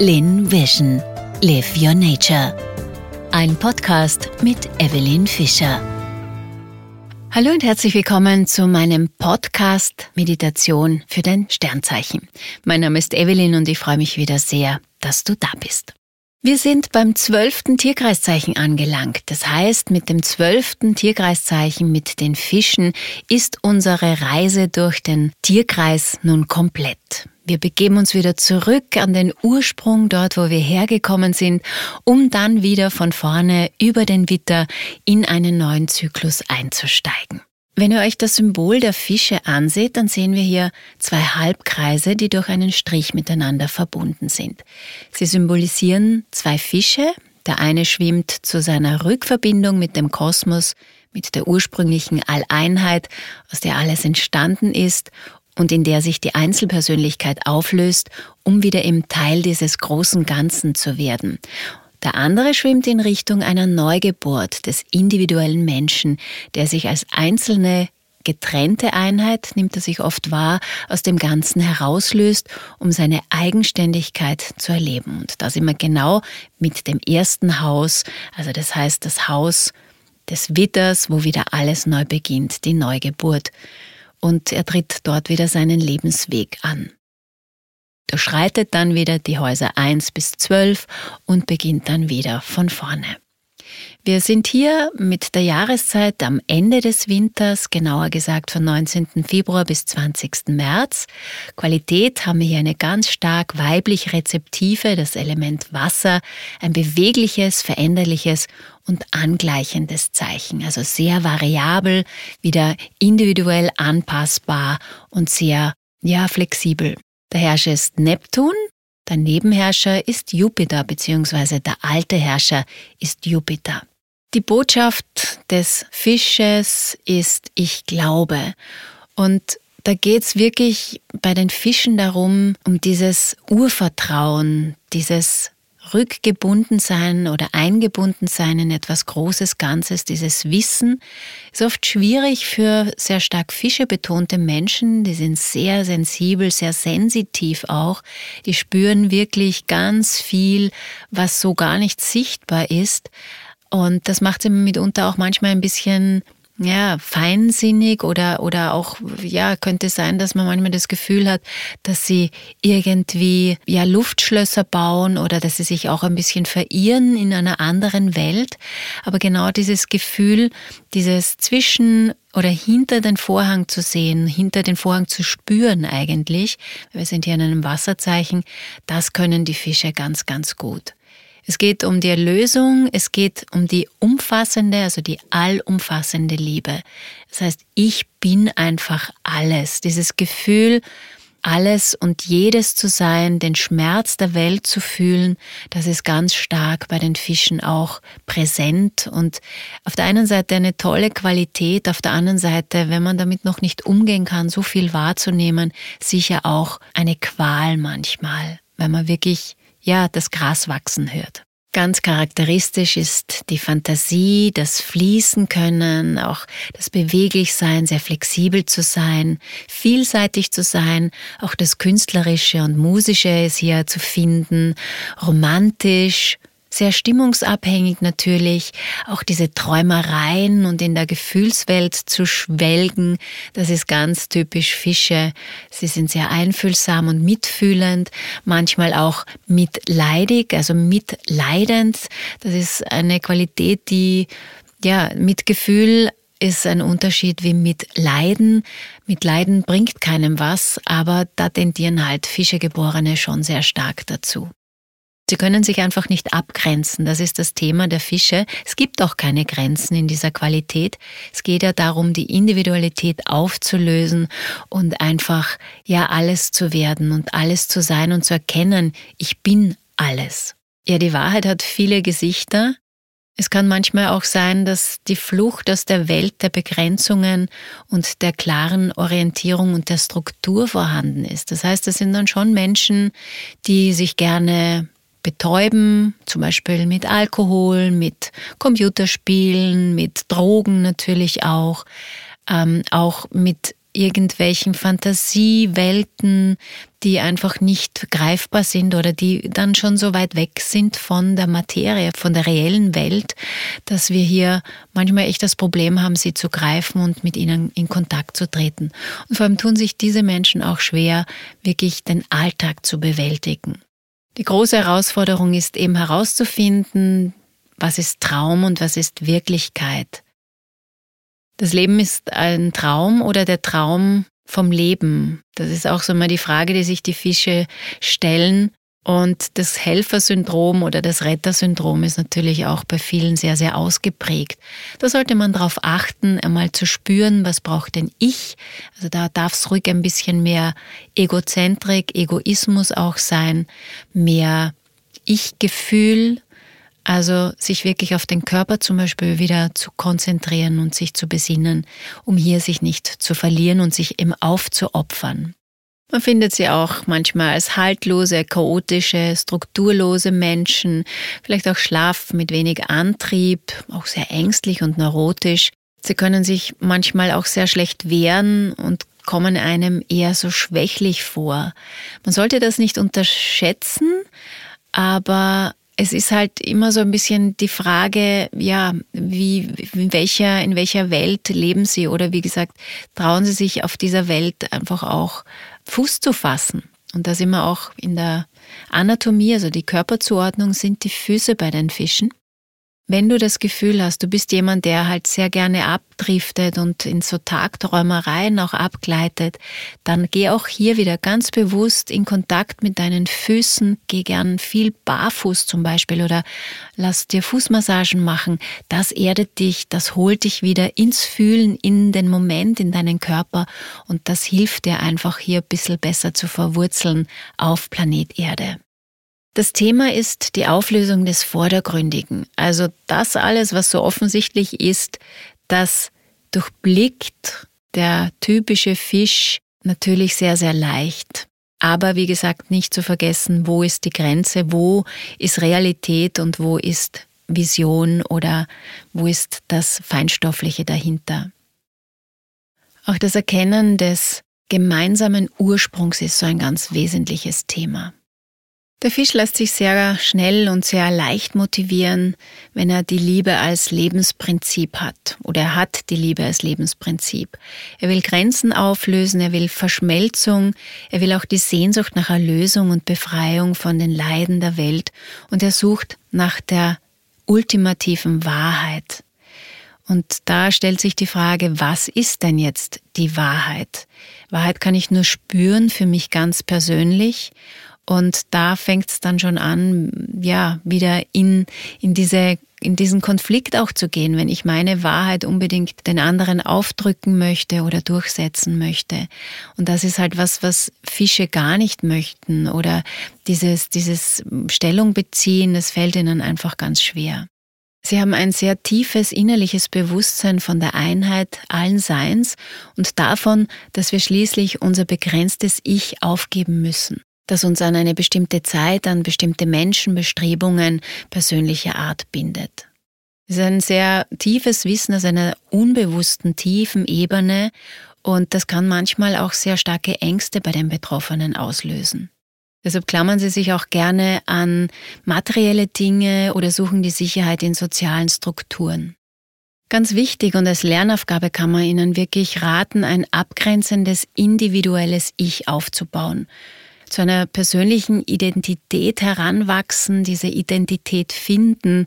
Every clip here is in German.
Lin Vision. Live Your Nature. Ein Podcast mit Evelyn Fischer. Hallo und herzlich willkommen zu meinem Podcast Meditation für dein Sternzeichen. Mein Name ist Evelyn und ich freue mich wieder sehr, dass du da bist. Wir sind beim zwölften Tierkreiszeichen angelangt. Das heißt, mit dem zwölften Tierkreiszeichen, mit den Fischen, ist unsere Reise durch den Tierkreis nun komplett. Wir begeben uns wieder zurück an den Ursprung, dort wo wir hergekommen sind, um dann wieder von vorne über den Witter in einen neuen Zyklus einzusteigen. Wenn ihr euch das Symbol der Fische anseht, dann sehen wir hier zwei Halbkreise, die durch einen Strich miteinander verbunden sind. Sie symbolisieren zwei Fische. Der eine schwimmt zu seiner Rückverbindung mit dem Kosmos, mit der ursprünglichen Alleinheit, aus der alles entstanden ist und in der sich die Einzelpersönlichkeit auflöst, um wieder im Teil dieses großen Ganzen zu werden. Der andere schwimmt in Richtung einer Neugeburt des individuellen Menschen, der sich als einzelne getrennte Einheit, nimmt er sich oft wahr, aus dem Ganzen herauslöst, um seine Eigenständigkeit zu erleben. Und da sind wir genau mit dem ersten Haus, also das heißt das Haus des Witters, wo wieder alles neu beginnt, die Neugeburt. Und er tritt dort wieder seinen Lebensweg an durchschreitet dann wieder die Häuser 1 bis 12 und beginnt dann wieder von vorne. Wir sind hier mit der Jahreszeit am Ende des Winters, genauer gesagt von 19. Februar bis 20. März. Qualität haben wir hier eine ganz stark weiblich rezeptive, das Element Wasser, ein bewegliches, veränderliches und angleichendes Zeichen, also sehr variabel, wieder individuell anpassbar und sehr ja, flexibel. Der Herrscher ist Neptun, der Nebenherrscher ist Jupiter, beziehungsweise der alte Herrscher ist Jupiter. Die Botschaft des Fisches ist Ich glaube. Und da geht's wirklich bei den Fischen darum, um dieses Urvertrauen, dieses rückgebunden sein oder eingebunden sein in etwas Großes, Ganzes, dieses Wissen ist oft schwierig für sehr stark Fische betonte Menschen. Die sind sehr sensibel, sehr sensitiv auch. Die spüren wirklich ganz viel, was so gar nicht sichtbar ist. Und das macht sie mitunter auch manchmal ein bisschen ja, feinsinnig oder, oder auch, ja, könnte sein, dass man manchmal das Gefühl hat, dass sie irgendwie, ja, Luftschlösser bauen oder dass sie sich auch ein bisschen verirren in einer anderen Welt. Aber genau dieses Gefühl, dieses zwischen oder hinter den Vorhang zu sehen, hinter den Vorhang zu spüren eigentlich, wir sind hier in einem Wasserzeichen, das können die Fische ganz, ganz gut. Es geht um die Erlösung, es geht um die umfassende, also die allumfassende Liebe. Das heißt, ich bin einfach alles. Dieses Gefühl, alles und jedes zu sein, den Schmerz der Welt zu fühlen, das ist ganz stark bei den Fischen auch präsent und auf der einen Seite eine tolle Qualität, auf der anderen Seite, wenn man damit noch nicht umgehen kann, so viel wahrzunehmen, sicher auch eine Qual manchmal, weil man wirklich ja, das Gras wachsen hört. Ganz charakteristisch ist die Fantasie, das Fließen können, auch das Beweglichsein, sehr flexibel zu sein, vielseitig zu sein, auch das Künstlerische und Musische ist hier zu finden, romantisch, sehr stimmungsabhängig natürlich, auch diese Träumereien und in der Gefühlswelt zu schwelgen, das ist ganz typisch Fische. Sie sind sehr einfühlsam und mitfühlend, manchmal auch mitleidig, also mitleidend. Das ist eine Qualität, die ja, Mitgefühl ist ein Unterschied wie mit Leiden. Mit Leiden bringt keinem was, aber da tendieren halt Fischegeborene schon sehr stark dazu. Sie können sich einfach nicht abgrenzen. Das ist das Thema der Fische. Es gibt auch keine Grenzen in dieser Qualität. Es geht ja darum, die Individualität aufzulösen und einfach ja alles zu werden und alles zu sein und zu erkennen, ich bin alles. Ja, die Wahrheit hat viele Gesichter. Es kann manchmal auch sein, dass die Flucht aus der Welt der Begrenzungen und der klaren Orientierung und der Struktur vorhanden ist. Das heißt, es sind dann schon Menschen, die sich gerne betäuben, zum Beispiel mit Alkohol, mit Computerspielen, mit Drogen natürlich auch, ähm, auch mit irgendwelchen Fantasiewelten, die einfach nicht greifbar sind oder die dann schon so weit weg sind von der Materie, von der reellen Welt, dass wir hier manchmal echt das Problem haben, sie zu greifen und mit ihnen in Kontakt zu treten. Und vor allem tun sich diese Menschen auch schwer, wirklich den Alltag zu bewältigen. Die große Herausforderung ist eben herauszufinden, was ist Traum und was ist Wirklichkeit. Das Leben ist ein Traum oder der Traum vom Leben? Das ist auch so mal die Frage, die sich die Fische stellen. Und das Helfersyndrom oder das Rettersyndrom ist natürlich auch bei vielen sehr, sehr ausgeprägt. Da sollte man darauf achten, einmal zu spüren, was braucht denn ich? Also da darf es ruhig ein bisschen mehr Egozentrik, Egoismus auch sein, mehr Ich-Gefühl, also sich wirklich auf den Körper zum Beispiel wieder zu konzentrieren und sich zu besinnen, um hier sich nicht zu verlieren und sich eben aufzuopfern. Man findet sie auch manchmal als haltlose, chaotische, strukturlose Menschen, vielleicht auch schlaff mit wenig Antrieb, auch sehr ängstlich und neurotisch. Sie können sich manchmal auch sehr schlecht wehren und kommen einem eher so schwächlich vor. Man sollte das nicht unterschätzen, aber es ist halt immer so ein bisschen die Frage, ja, wie, in welcher, in welcher Welt leben Sie oder wie gesagt, trauen Sie sich auf dieser Welt einfach auch Fuß zu fassen. Und da sind wir auch in der Anatomie, also die Körperzuordnung sind die Füße bei den Fischen. Wenn du das Gefühl hast, du bist jemand, der halt sehr gerne abdriftet und in so Tagträumereien auch abgleitet, dann geh auch hier wieder ganz bewusst in Kontakt mit deinen Füßen. Geh gern viel barfuß zum Beispiel oder lass dir Fußmassagen machen. Das erdet dich, das holt dich wieder ins Fühlen, in den Moment, in deinen Körper und das hilft dir einfach hier ein bisschen besser zu verwurzeln auf Planet Erde. Das Thema ist die Auflösung des Vordergründigen. Also das alles, was so offensichtlich ist, das durchblickt der typische Fisch natürlich sehr, sehr leicht. Aber wie gesagt, nicht zu vergessen, wo ist die Grenze, wo ist Realität und wo ist Vision oder wo ist das Feinstoffliche dahinter. Auch das Erkennen des gemeinsamen Ursprungs ist so ein ganz wesentliches Thema. Der Fisch lässt sich sehr schnell und sehr leicht motivieren, wenn er die Liebe als Lebensprinzip hat oder er hat die Liebe als Lebensprinzip. Er will Grenzen auflösen, er will Verschmelzung, er will auch die Sehnsucht nach Erlösung und Befreiung von den Leiden der Welt und er sucht nach der ultimativen Wahrheit. Und da stellt sich die Frage, was ist denn jetzt die Wahrheit? Wahrheit kann ich nur spüren für mich ganz persönlich und da fängt es dann schon an, ja, wieder in, in diese in diesen Konflikt auch zu gehen, wenn ich meine Wahrheit unbedingt den anderen aufdrücken möchte oder durchsetzen möchte. Und das ist halt was, was Fische gar nicht möchten oder dieses, dieses Stellung beziehen, das fällt ihnen einfach ganz schwer. Sie haben ein sehr tiefes innerliches Bewusstsein von der Einheit allen Seins und davon, dass wir schließlich unser begrenztes Ich aufgeben müssen das uns an eine bestimmte Zeit, an bestimmte Menschen, Bestrebungen persönlicher Art bindet. Es ist ein sehr tiefes Wissen aus einer unbewussten, tiefen Ebene und das kann manchmal auch sehr starke Ängste bei den Betroffenen auslösen. Deshalb klammern sie sich auch gerne an materielle Dinge oder suchen die Sicherheit in sozialen Strukturen. Ganz wichtig und als Lernaufgabe kann man ihnen wirklich raten, ein abgrenzendes individuelles Ich aufzubauen zu einer persönlichen Identität heranwachsen, diese Identität finden,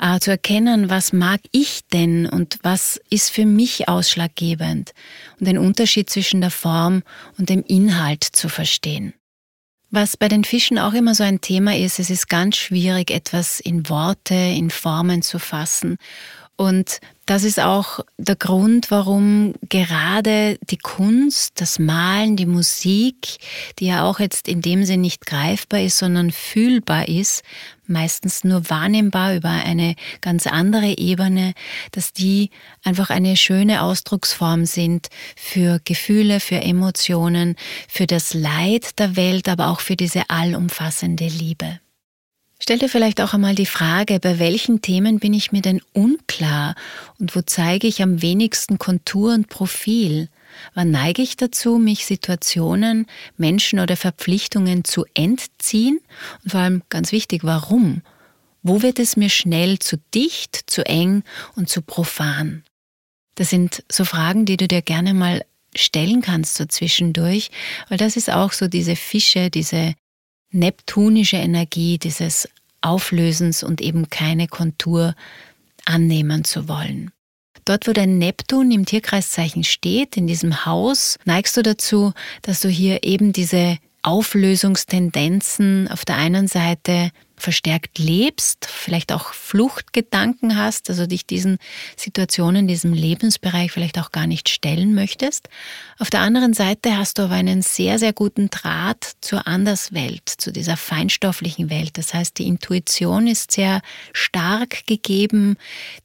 äh, zu erkennen, was mag ich denn und was ist für mich ausschlaggebend und den Unterschied zwischen der Form und dem Inhalt zu verstehen. Was bei den Fischen auch immer so ein Thema ist, es ist ganz schwierig, etwas in Worte, in Formen zu fassen. Und das ist auch der Grund, warum gerade die Kunst, das Malen, die Musik, die ja auch jetzt in dem Sinn nicht greifbar ist, sondern fühlbar ist, meistens nur wahrnehmbar über eine ganz andere Ebene, dass die einfach eine schöne Ausdrucksform sind für Gefühle, für Emotionen, für das Leid der Welt, aber auch für diese allumfassende Liebe. Stell dir vielleicht auch einmal die Frage, bei welchen Themen bin ich mir denn unklar und wo zeige ich am wenigsten Kontur und Profil? Wann neige ich dazu, mich Situationen, Menschen oder Verpflichtungen zu entziehen? Und vor allem ganz wichtig, warum? Wo wird es mir schnell zu dicht, zu eng und zu profan? Das sind so Fragen, die du dir gerne mal stellen kannst so zwischendurch, weil das ist auch so diese Fische, diese neptunische Energie, dieses Auflösens und eben keine Kontur annehmen zu wollen. Dort, wo dein Neptun im Tierkreiszeichen steht, in diesem Haus, neigst du dazu, dass du hier eben diese Auflösungstendenzen auf der einen Seite verstärkt lebst, vielleicht auch Fluchtgedanken hast, also dich diesen Situationen, diesem Lebensbereich vielleicht auch gar nicht stellen möchtest. Auf der anderen Seite hast du aber einen sehr, sehr guten Draht zur Anderswelt, zu dieser feinstofflichen Welt. Das heißt, die Intuition ist sehr stark gegeben.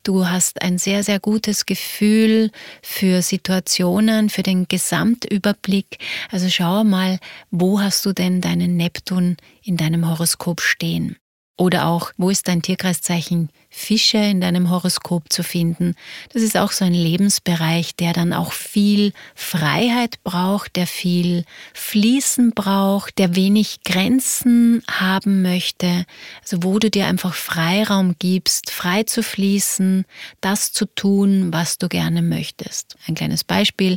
Du hast ein sehr, sehr gutes Gefühl für Situationen, für den Gesamtüberblick. Also schau mal, wo hast du denn deinen Neptun in deinem Horoskop stehen? Oder auch, wo ist dein Tierkreiszeichen Fische in deinem Horoskop zu finden. Das ist auch so ein Lebensbereich, der dann auch viel Freiheit braucht, der viel Fließen braucht, der wenig Grenzen haben möchte. Also wo du dir einfach Freiraum gibst, frei zu fließen, das zu tun, was du gerne möchtest. Ein kleines Beispiel.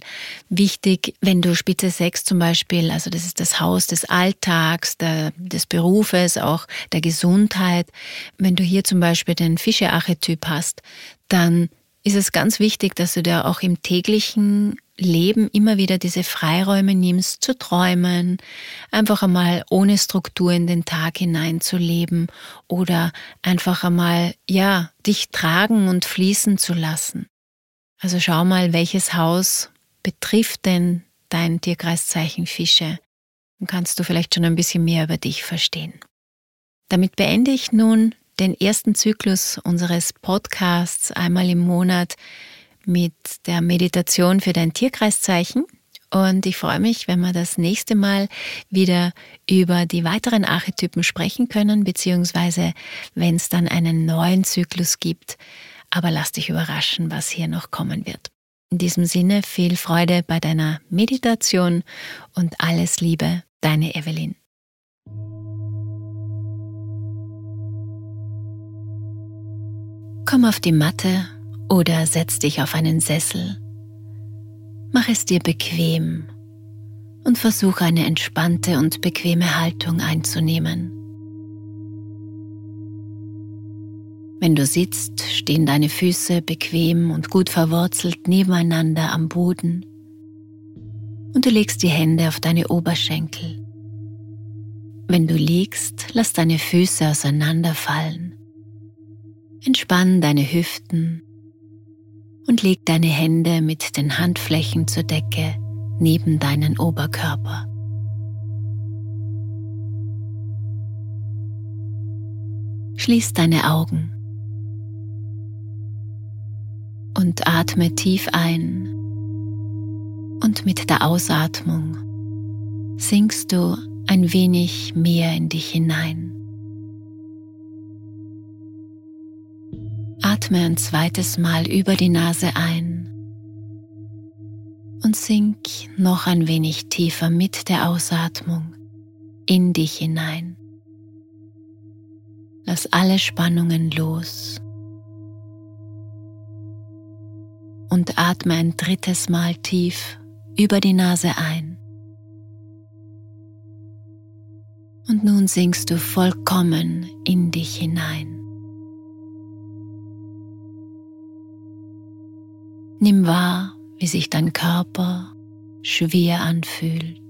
Wichtig, wenn du Spitze 6 zum Beispiel, also das ist das Haus des Alltags, der, des Berufes, auch der Gesundheit. Wenn du hier zum Beispiel den Fische-Archetyp hast, dann ist es ganz wichtig, dass du dir auch im täglichen Leben immer wieder diese Freiräume nimmst, zu träumen, einfach einmal ohne Struktur in den Tag hineinzuleben oder einfach einmal, ja, dich tragen und fließen zu lassen. Also schau mal, welches Haus betrifft denn dein Tierkreiszeichen Fische? Dann kannst du vielleicht schon ein bisschen mehr über dich verstehen. Damit beende ich nun den ersten Zyklus unseres Podcasts einmal im Monat mit der Meditation für dein Tierkreiszeichen. Und ich freue mich, wenn wir das nächste Mal wieder über die weiteren Archetypen sprechen können, beziehungsweise wenn es dann einen neuen Zyklus gibt. Aber lass dich überraschen, was hier noch kommen wird. In diesem Sinne viel Freude bei deiner Meditation und alles Liebe, deine Evelyn. Komm auf die Matte oder setz dich auf einen Sessel. Mach es dir bequem und versuche eine entspannte und bequeme Haltung einzunehmen. Wenn du sitzt, stehen deine Füße bequem und gut verwurzelt nebeneinander am Boden und du legst die Hände auf deine Oberschenkel. Wenn du liegst, lass deine Füße auseinanderfallen Entspann deine Hüften und leg deine Hände mit den Handflächen zur Decke neben deinen Oberkörper. Schließ deine Augen und atme tief ein. Und mit der Ausatmung sinkst du ein wenig mehr in dich hinein. Atme ein zweites Mal über die Nase ein und sink noch ein wenig tiefer mit der Ausatmung in dich hinein. Lass alle Spannungen los und atme ein drittes Mal tief über die Nase ein. Und nun sinkst du vollkommen in dich hinein. Nimm wahr, wie sich dein Körper schwer anfühlt.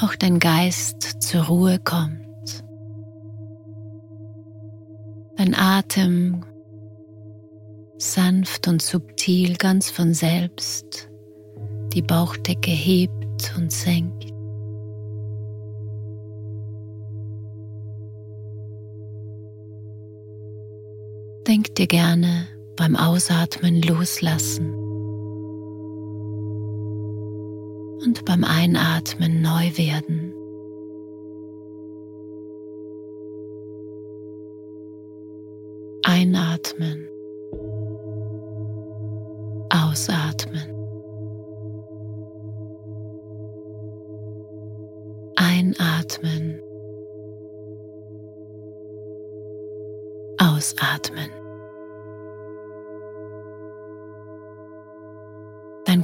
Auch dein Geist zur Ruhe kommt. Dein Atem sanft und subtil ganz von selbst die Bauchdecke hebt und senkt. Denk dir gerne beim Ausatmen loslassen und beim Einatmen neu werden. Einatmen, Ausatmen. Einatmen. Ausatmen.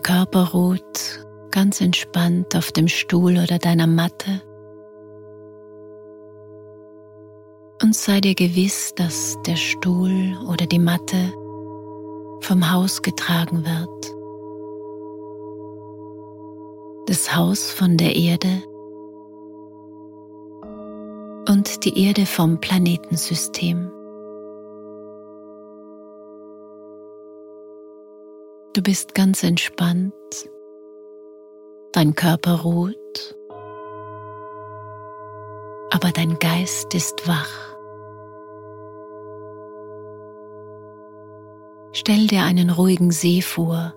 Körper ruht ganz entspannt auf dem Stuhl oder deiner Matte. Und sei dir gewiss, dass der Stuhl oder die Matte vom Haus getragen wird. Das Haus von der Erde und die Erde vom Planetensystem. Du bist ganz entspannt, dein Körper ruht, aber dein Geist ist wach. Stell dir einen ruhigen See vor,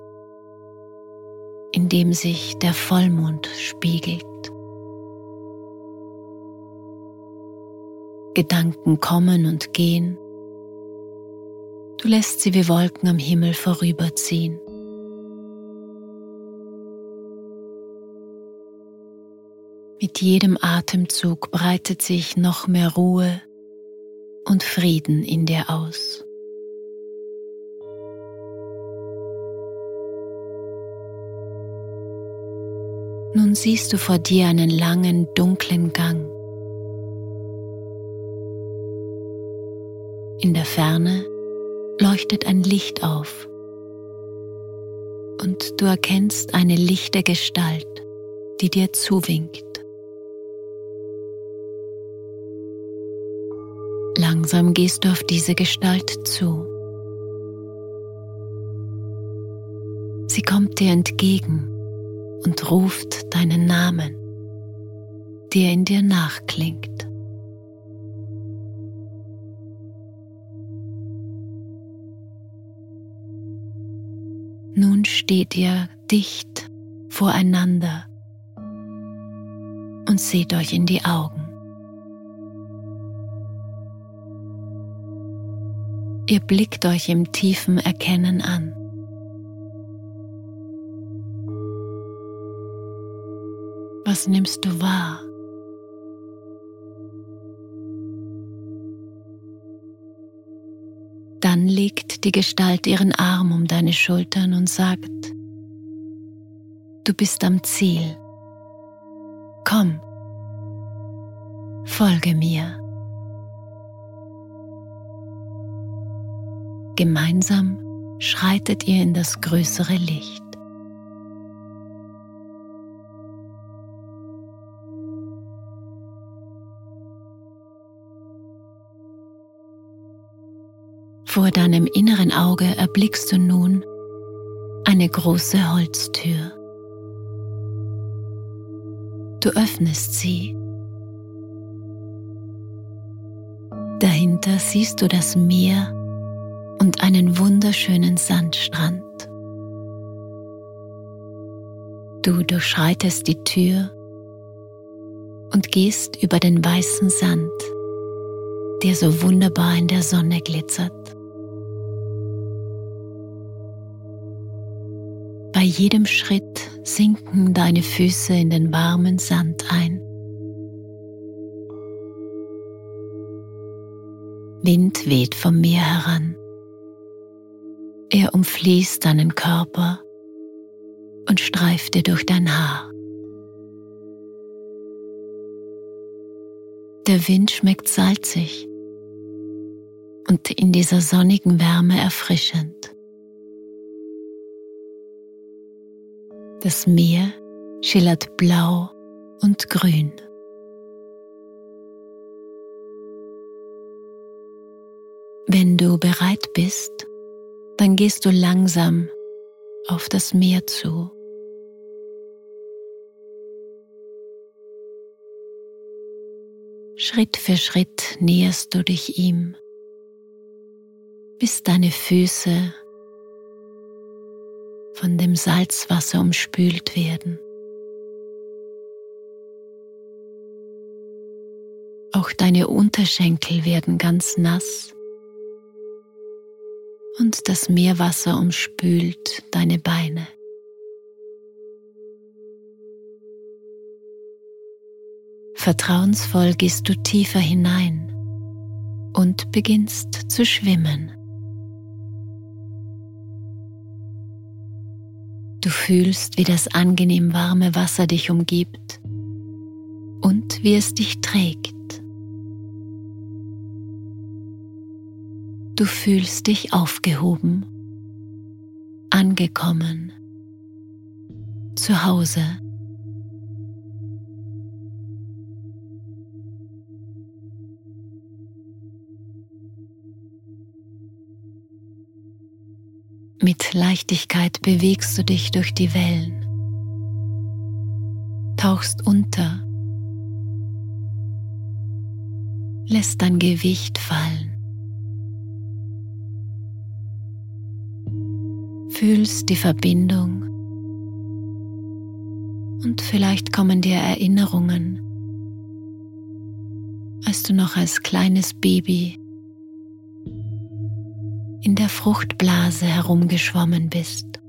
in dem sich der Vollmond spiegelt. Gedanken kommen und gehen. Du lässt sie wie Wolken am Himmel vorüberziehen. Mit jedem Atemzug breitet sich noch mehr Ruhe und Frieden in dir aus. Nun siehst du vor dir einen langen, dunklen Gang. In der Ferne leuchtet ein Licht auf und du erkennst eine lichte Gestalt, die dir zuwinkt. Langsam gehst du auf diese Gestalt zu. Sie kommt dir entgegen und ruft deinen Namen, der in dir nachklingt. Nun steht ihr dicht voreinander und seht euch in die Augen. Ihr blickt euch im tiefen Erkennen an. Was nimmst du wahr? Dann legt die Gestalt ihren Arm um deine Schultern und sagt, du bist am Ziel. Komm, folge mir. Gemeinsam schreitet ihr in das größere Licht. Vor deinem inneren Auge erblickst du nun eine große Holztür. Du öffnest sie. Dahinter siehst du das Meer und einen wunderschönen Sandstrand. Du durchschreitest die Tür und gehst über den weißen Sand, der so wunderbar in der Sonne glitzert. Bei jedem Schritt sinken deine Füße in den warmen Sand ein. Wind weht vom Meer heran. Er umfließt deinen Körper und streift dir durch dein Haar. Der Wind schmeckt salzig und in dieser sonnigen Wärme erfrischend. Das Meer schillert blau und grün. Wenn du bereit bist, dann gehst du langsam auf das Meer zu. Schritt für Schritt näherst du dich ihm, bis deine Füße von dem Salzwasser umspült werden. Auch deine Unterschenkel werden ganz nass und das Meerwasser umspült deine Beine. Vertrauensvoll gehst du tiefer hinein und beginnst zu schwimmen. Du fühlst, wie das angenehm warme Wasser dich umgibt und wie es dich trägt. Du fühlst dich aufgehoben, angekommen, zu Hause. Mit Leichtigkeit bewegst du dich durch die Wellen, tauchst unter, lässt dein Gewicht fallen. Fühlst die Verbindung. Und vielleicht kommen dir Erinnerungen, als du noch als kleines Baby in der Fruchtblase herumgeschwommen bist.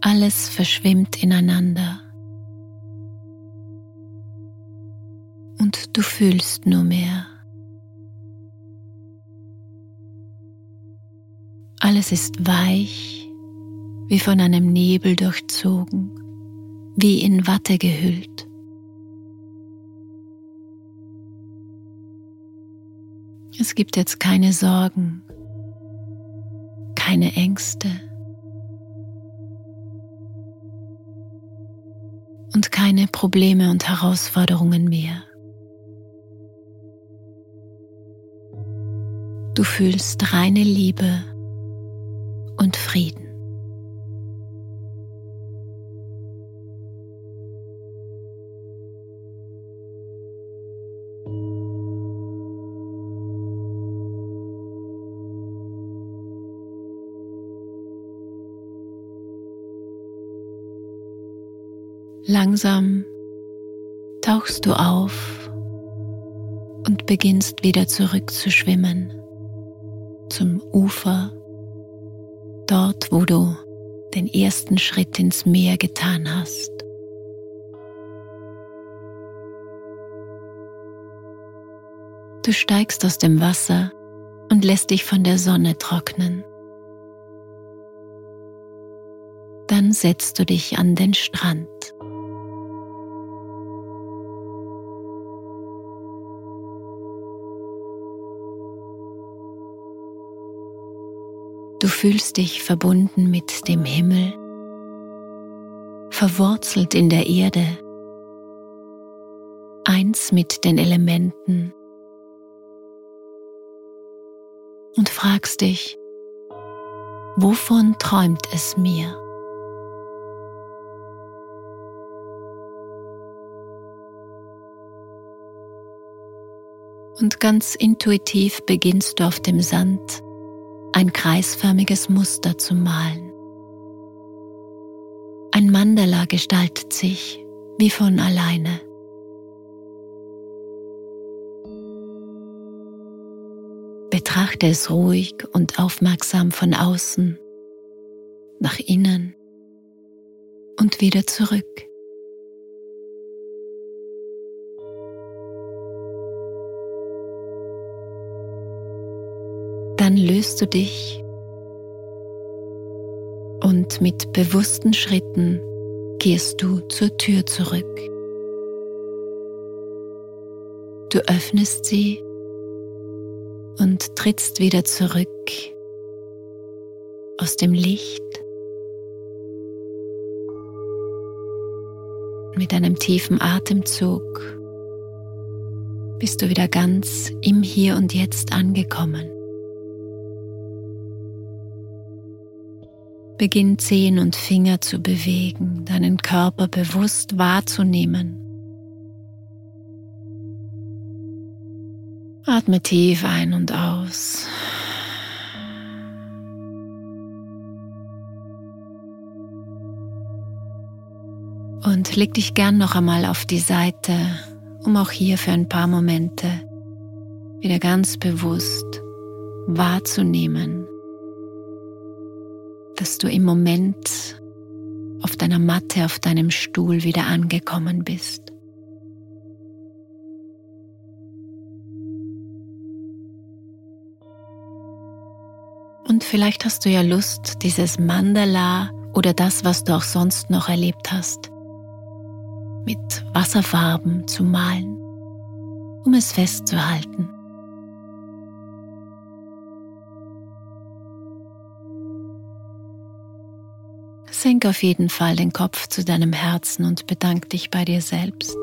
Alles verschwimmt ineinander und du fühlst nur mehr. Alles ist weich, wie von einem Nebel durchzogen wie in Watte gehüllt. Es gibt jetzt keine Sorgen, keine Ängste und keine Probleme und Herausforderungen mehr. Du fühlst reine Liebe und Frieden. Langsam tauchst du auf und beginnst wieder zurück zu schwimmen zum Ufer, dort wo du den ersten Schritt ins Meer getan hast. Du steigst aus dem Wasser und lässt dich von der Sonne trocknen. Dann setzt du dich an den Strand. Fühlst dich verbunden mit dem Himmel, verwurzelt in der Erde, eins mit den Elementen und fragst dich, wovon träumt es mir? Und ganz intuitiv beginnst du auf dem Sand ein kreisförmiges Muster zu malen. Ein Mandala gestaltet sich wie von alleine. Betrachte es ruhig und aufmerksam von außen, nach innen und wieder zurück. Löst du dich und mit bewussten Schritten gehst du zur Tür zurück. Du öffnest sie und trittst wieder zurück aus dem Licht mit einem tiefen Atemzug bist du wieder ganz im Hier und Jetzt angekommen. Beginn Zehen und Finger zu bewegen, deinen Körper bewusst wahrzunehmen. Atme tief ein und aus. Und leg dich gern noch einmal auf die Seite, um auch hier für ein paar Momente wieder ganz bewusst wahrzunehmen, dass du im Moment auf deiner Matte, auf deinem Stuhl wieder angekommen bist. Und vielleicht hast du ja Lust, dieses Mandala oder das, was du auch sonst noch erlebt hast, mit Wasserfarben zu malen, um es festzuhalten. Senk auf jeden Fall den Kopf zu deinem Herzen und bedank dich bei dir selbst.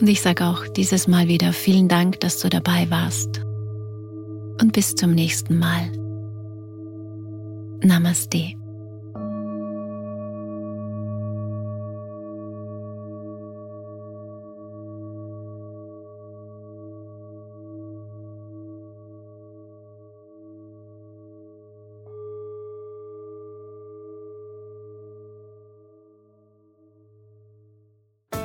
Und ich sage auch dieses Mal wieder vielen Dank, dass du dabei warst. Und bis zum nächsten Mal. Namaste.